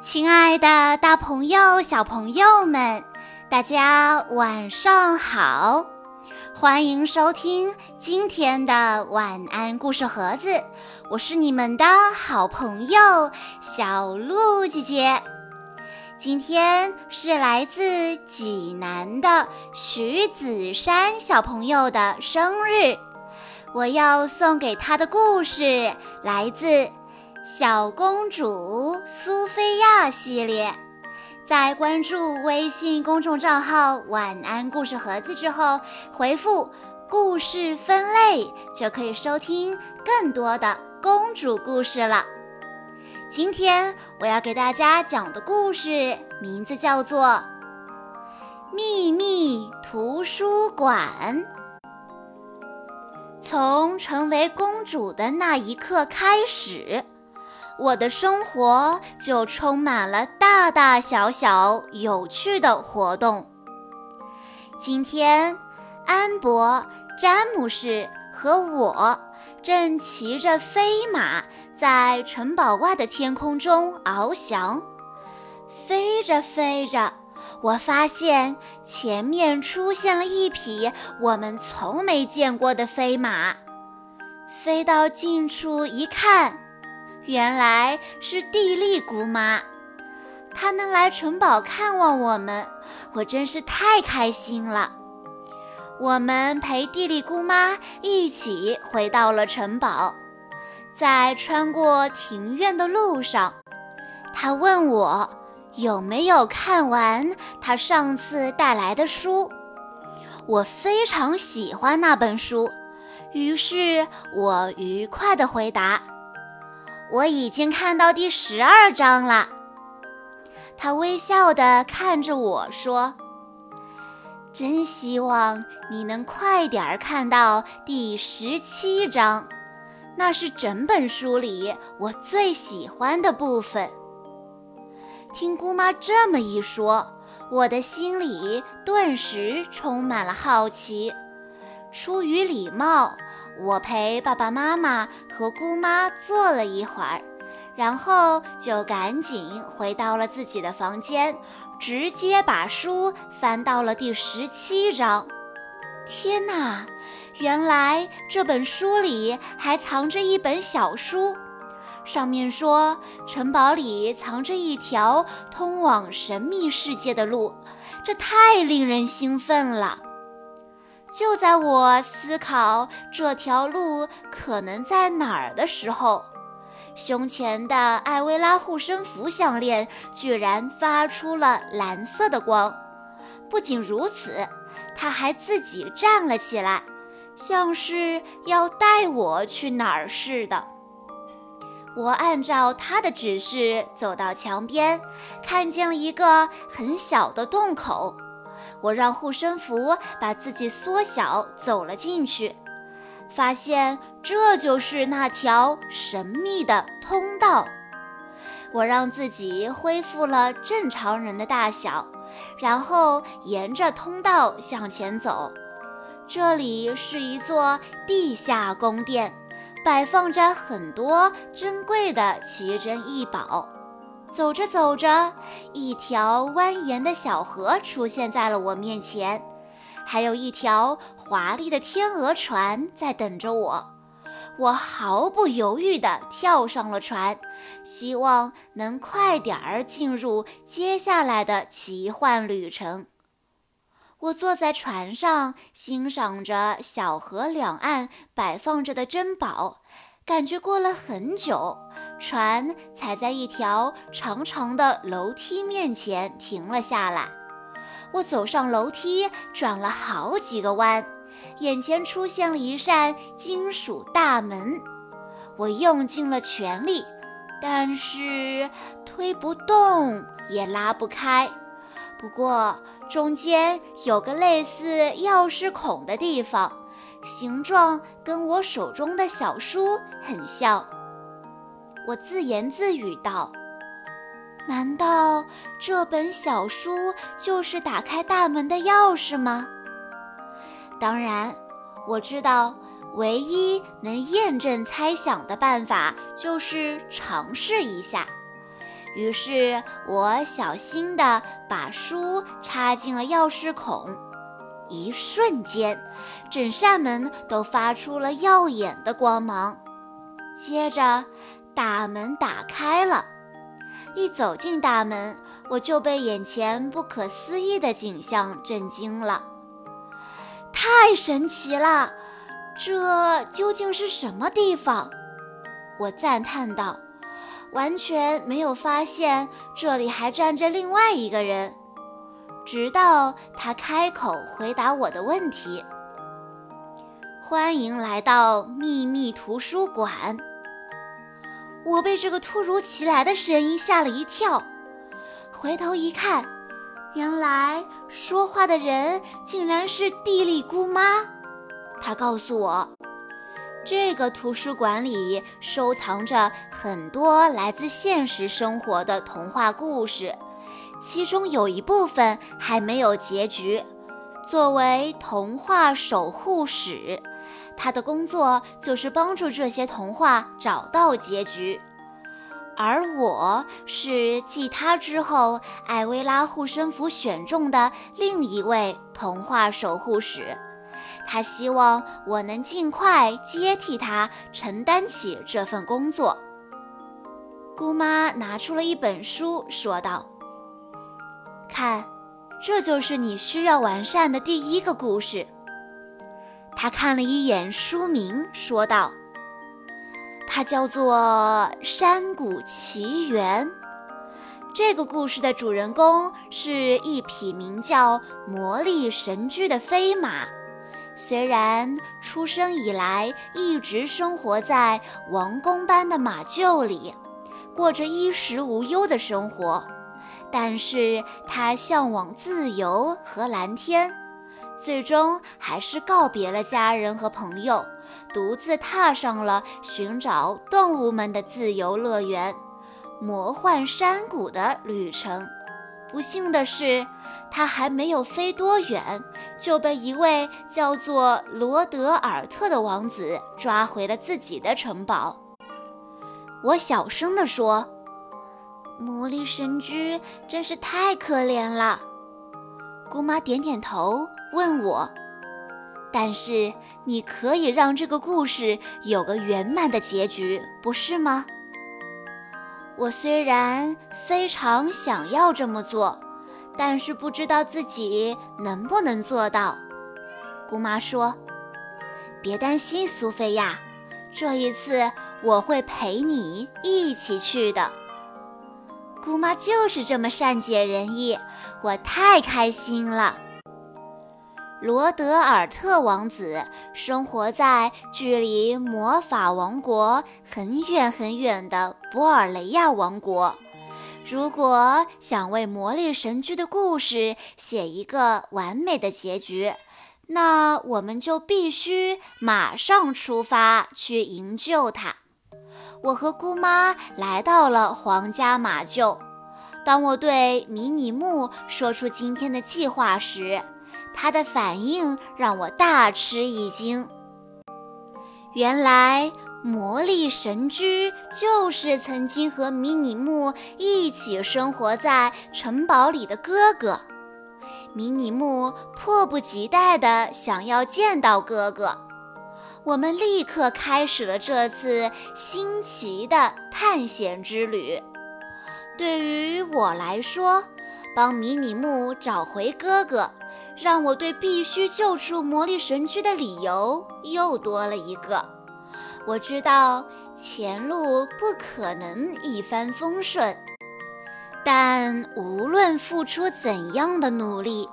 亲爱的，大朋友、小朋友们，大家晚上好！欢迎收听今天的晚安故事盒子，我是你们的好朋友小鹿姐姐。今天是来自济南的徐子珊小朋友的生日，我要送给他的故事来自。小公主苏菲亚系列，在关注微信公众账号“晚安故事盒子”之后，回复“故事分类”就可以收听更多的公主故事了。今天我要给大家讲的故事名字叫做《秘密图书馆》。从成为公主的那一刻开始。我的生活就充满了大大小小有趣的活动。今天，安博、詹姆士和我正骑着飞马在城堡外的天空中翱翔。飞着飞着，我发现前面出现了一匹我们从没见过的飞马。飞到近处一看。原来是蒂莉姑妈，她能来城堡看望我们，我真是太开心了。我们陪蒂莉姑妈一起回到了城堡，在穿过庭院的路上，她问我有没有看完她上次带来的书。我非常喜欢那本书，于是我愉快地回答。我已经看到第十二章了。他微笑地看着我说：“真希望你能快点儿看到第十七章，那是整本书里我最喜欢的部分。”听姑妈这么一说，我的心里顿时充满了好奇。出于礼貌。我陪爸爸妈妈和姑妈坐了一会儿，然后就赶紧回到了自己的房间，直接把书翻到了第十七章。天哪，原来这本书里还藏着一本小书，上面说城堡里藏着一条通往神秘世界的路，这太令人兴奋了。就在我思考这条路可能在哪儿的时候，胸前的艾薇拉护身符项链居然发出了蓝色的光。不仅如此，它还自己站了起来，像是要带我去哪儿似的。我按照它的指示走到墙边，看见了一个很小的洞口。我让护身符把自己缩小，走了进去，发现这就是那条神秘的通道。我让自己恢复了正常人的大小，然后沿着通道向前走。这里是一座地下宫殿，摆放着很多珍贵的奇珍异宝。走着走着，一条蜿蜒的小河出现在了我面前，还有一条华丽的天鹅船在等着我。我毫不犹豫地跳上了船，希望能快点儿进入接下来的奇幻旅程。我坐在船上，欣赏着小河两岸摆放着的珍宝，感觉过了很久。船才在一条长长的楼梯面前停了下来。我走上楼梯，转了好几个弯，眼前出现了一扇金属大门。我用尽了全力，但是推不动，也拉不开。不过中间有个类似钥匙孔的地方，形状跟我手中的小书很像。我自言自语道：“难道这本小书就是打开大门的钥匙吗？”当然，我知道唯一能验证猜想的办法就是尝试一下。于是我小心地把书插进了钥匙孔，一瞬间，整扇门都发出了耀眼的光芒。接着，大门打开了。一走进大门，我就被眼前不可思议的景象震惊了。太神奇了！这究竟是什么地方？我赞叹道，完全没有发现这里还站着另外一个人，直到他开口回答我的问题：“欢迎来到秘密图书馆。”我被这个突如其来的声音吓了一跳，回头一看，原来说话的人竟然是地利姑妈。她告诉我，这个图书馆里收藏着很多来自现实生活的童话故事，其中有一部分还没有结局。作为童话守护使。他的工作就是帮助这些童话找到结局，而我是继他之后艾薇拉护身符选中的另一位童话守护使。他希望我能尽快接替他承担起这份工作。姑妈拿出了一本书，说道：“看，这就是你需要完善的第一个故事。”他看了一眼书名，说道：“它叫做《山谷奇缘》。这个故事的主人公是一匹名叫魔力神驹的飞马。虽然出生以来一直生活在王宫般的马厩里，过着衣食无忧的生活，但是他向往自由和蓝天。”最终还是告别了家人和朋友，独自踏上了寻找动物们的自由乐园——魔幻山谷的旅程。不幸的是，他还没有飞多远，就被一位叫做罗德尔特的王子抓回了自己的城堡。我小声地说：“魔力神驹真是太可怜了。”姑妈点点头。问我，但是你可以让这个故事有个圆满的结局，不是吗？我虽然非常想要这么做，但是不知道自己能不能做到。姑妈说：“别担心，苏菲亚，这一次我会陪你一起去的。”姑妈就是这么善解人意，我太开心了。罗德尔特王子生活在距离魔法王国很远很远的博尔雷亚王国。如果想为魔力神驹的故事写一个完美的结局，那我们就必须马上出发去营救他。我和姑妈来到了皇家马厩。当我对迷你木说出今天的计划时，他的反应让我大吃一惊。原来魔力神驹就是曾经和迷你木一起生活在城堡里的哥哥。迷你木迫不及待地想要见到哥哥。我们立刻开始了这次新奇的探险之旅。对于我来说，帮迷你木找回哥哥。让我对必须救出魔力神驹的理由又多了一个。我知道前路不可能一帆风顺，但无论付出怎样的努力，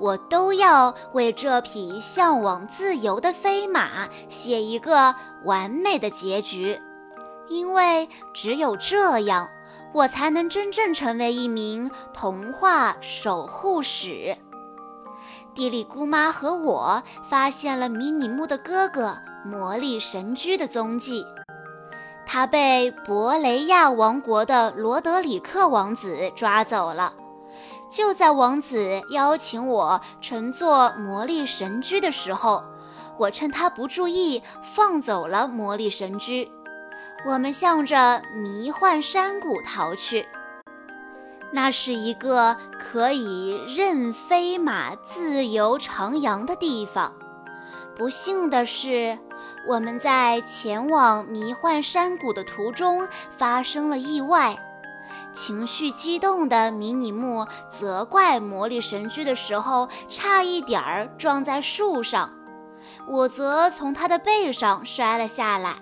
我都要为这匹向往自由的飞马写一个完美的结局。因为只有这样，我才能真正成为一名童话守护使。地利姑妈和我发现了迷你木的哥哥魔力神驹的踪迹，他被博雷亚王国的罗德里克王子抓走了。就在王子邀请我乘坐魔力神驹的时候，我趁他不注意放走了魔力神驹。我们向着迷幻山谷逃去。那是一个可以任飞马自由徜徉的地方。不幸的是，我们在前往迷幻山谷的途中发生了意外。情绪激动的迷你木责怪魔力神驹的时候，差一点儿撞在树上，我则从他的背上摔了下来。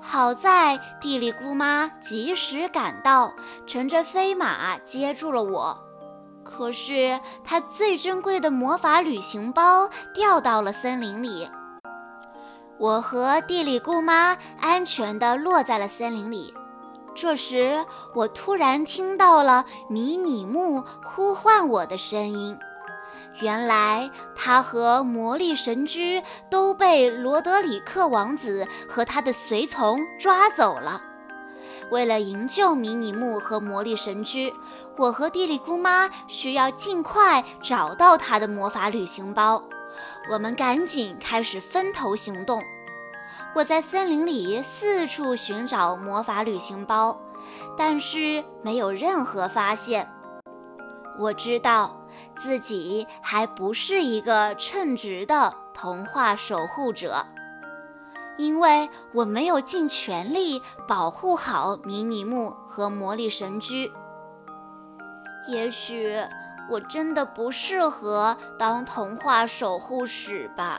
好在地里姑妈及时赶到，乘着飞马接住了我。可是她最珍贵的魔法旅行包掉到了森林里。我和地里姑妈安全地落在了森林里。这时，我突然听到了迷你木呼唤我的声音。原来他和魔力神驹都被罗德里克王子和他的随从抓走了。为了营救迷你木和魔力神驹，我和地里姑妈需要尽快找到他的魔法旅行包。我们赶紧开始分头行动。我在森林里四处寻找魔法旅行包，但是没有任何发现。我知道。自己还不是一个称职的童话守护者，因为我没有尽全力保护好迷你木和魔力神驹。也许我真的不适合当童话守护使吧。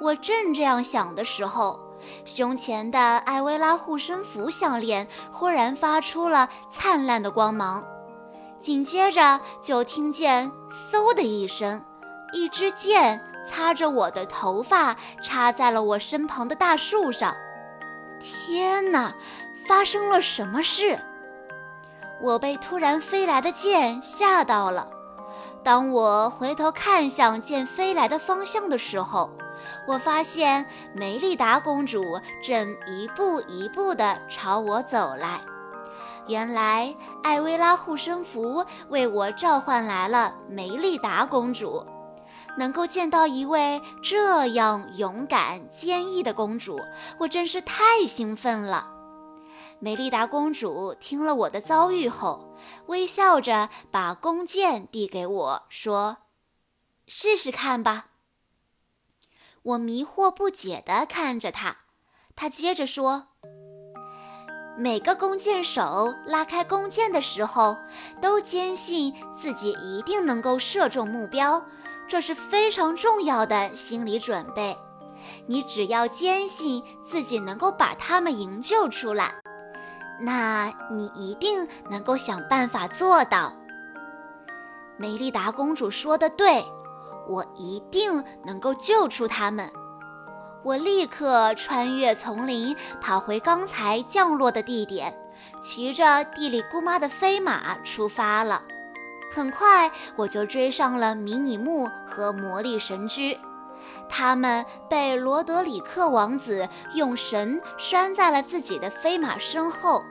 我正这样想的时候，胸前的艾薇拉护身符项链忽然发出了灿烂的光芒。紧接着就听见“嗖”的一声，一支箭擦着我的头发，插在了我身旁的大树上。天哪，发生了什么事？我被突然飞来的箭吓到了。当我回头看向箭飞来的方向的时候，我发现梅丽达公主正一步一步地朝我走来。原来艾薇拉护身符为我召唤来了梅丽达公主，能够见到一位这样勇敢坚毅的公主，我真是太兴奋了。梅丽达公主听了我的遭遇后，微笑着把弓箭递给我，说：“试试看吧。”我迷惑不解地看着他，他接着说。每个弓箭手拉开弓箭的时候，都坚信自己一定能够射中目标，这是非常重要的心理准备。你只要坚信自己能够把他们营救出来，那你一定能够想办法做到。梅丽达公主说的对，我一定能够救出他们。我立刻穿越丛林，跑回刚才降落的地点，骑着地里姑妈的飞马出发了。很快，我就追上了迷你木和魔力神驹，他们被罗德里克王子用绳拴在了自己的飞马身后。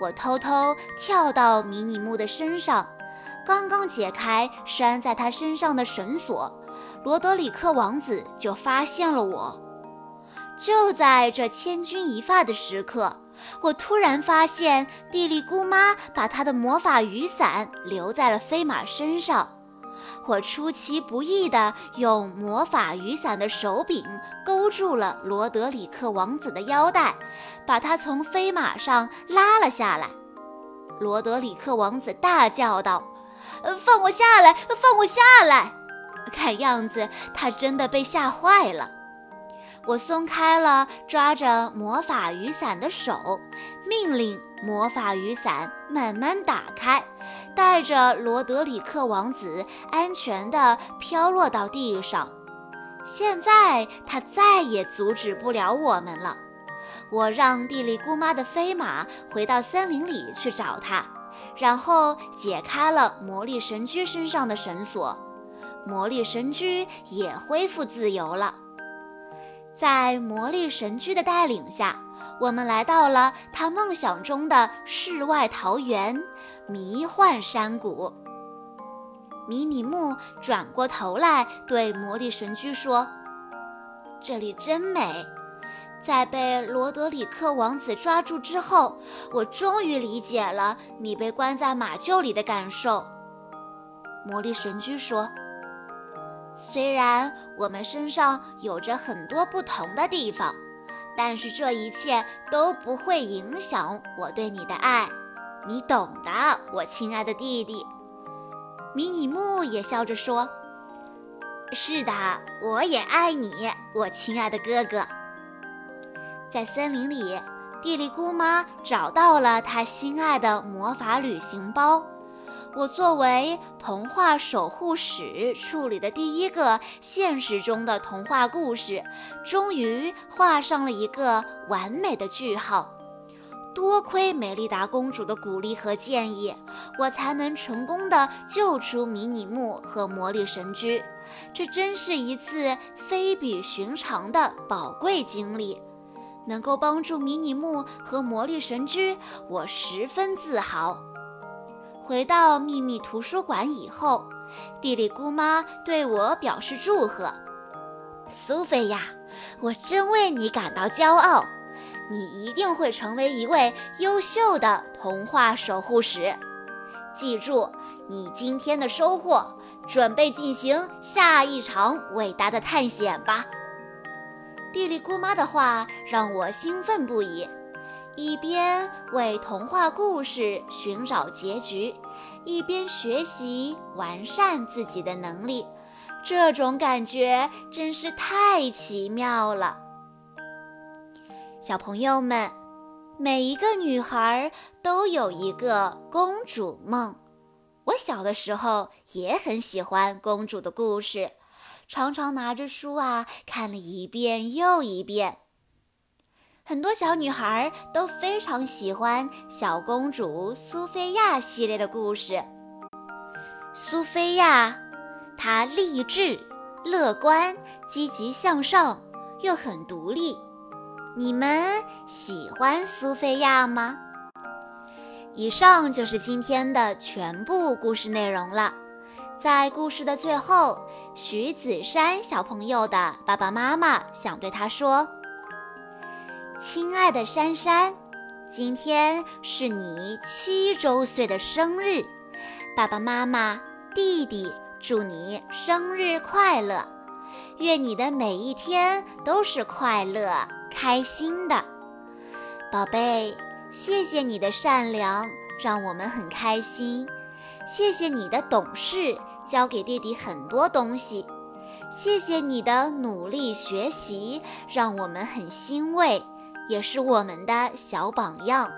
我偷偷跳到迷你木的身上，刚刚解开拴在他身上的绳索。罗德里克王子就发现了我。就在这千钧一发的时刻，我突然发现地利姑妈把她的魔法雨伞留在了飞马身上。我出其不意地用魔法雨伞的手柄勾住了罗德里克王子的腰带，把他从飞马上拉了下来。罗德里克王子大叫道：“呃放我下来！放我下来！”看样子他真的被吓坏了。我松开了抓着魔法雨伞的手，命令魔法雨伞慢慢打开，带着罗德里克王子安全地飘落到地上。现在他再也阻止不了我们了。我让地里姑妈的飞马回到森林里去找他，然后解开了魔力神驹身上的绳索，魔力神驹也恢复自由了。在魔力神驹的带领下，我们来到了他梦想中的世外桃源——迷幻山谷。迷你木转过头来对魔力神驹说：“这里真美，在被罗德里克王子抓住之后，我终于理解了你被关在马厩里的感受。魔力神驹说：“虽然我们身上有着很多不同的地方，但是这一切都不会影响我对你的爱。你懂的，我亲爱的弟弟。”迷你木也笑着说：“是的，我也爱你，我亲爱的哥哥。”在森林里，地里姑妈找到了她心爱的魔法旅行包。我作为童话守护使处理的第一个现实中的童话故事，终于画上了一个完美的句号。多亏美丽达公主的鼓励和建议，我才能成功的救出迷你木和魔力神驹。这真是一次非比寻常的宝贵经历。能够帮助迷你木和魔力神驹，我十分自豪。回到秘密图书馆以后，地理姑妈对我表示祝贺。苏菲亚，我真为你感到骄傲，你一定会成为一位优秀的童话守护使。记住你今天的收获，准备进行下一场伟大的探险吧。地理姑妈的话让我兴奋不已。一边为童话故事寻找结局，一边学习完善自己的能力，这种感觉真是太奇妙了。小朋友们，每一个女孩都有一个公主梦。我小的时候也很喜欢公主的故事，常常拿着书啊看了一遍又一遍。很多小女孩都非常喜欢小公主苏菲亚系列的故事。苏菲亚，她励志、乐观、积极向上，又很独立。你们喜欢苏菲亚吗？以上就是今天的全部故事内容了。在故事的最后，徐子珊小朋友的爸爸妈妈想对他说。亲爱的珊珊，今天是你七周岁的生日，爸爸妈妈、弟弟祝你生日快乐，愿你的每一天都是快乐、开心的。宝贝，谢谢你的善良，让我们很开心；谢谢你的懂事，教给弟弟很多东西；谢谢你的努力学习，让我们很欣慰。也是我们的小榜样，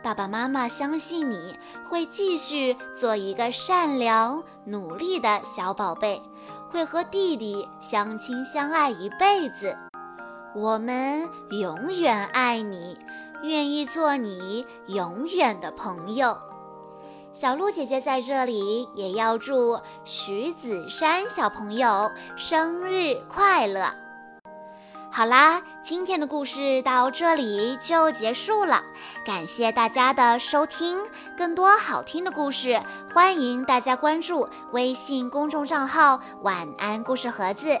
爸爸妈妈相信你会继续做一个善良、努力的小宝贝，会和弟弟相亲相爱一辈子。我们永远爱你，愿意做你永远的朋友。小鹿姐姐在这里也要祝徐子珊小朋友生日快乐。好啦，今天的故事到这里就结束了，感谢大家的收听。更多好听的故事，欢迎大家关注微信公众账号“晚安故事盒子”，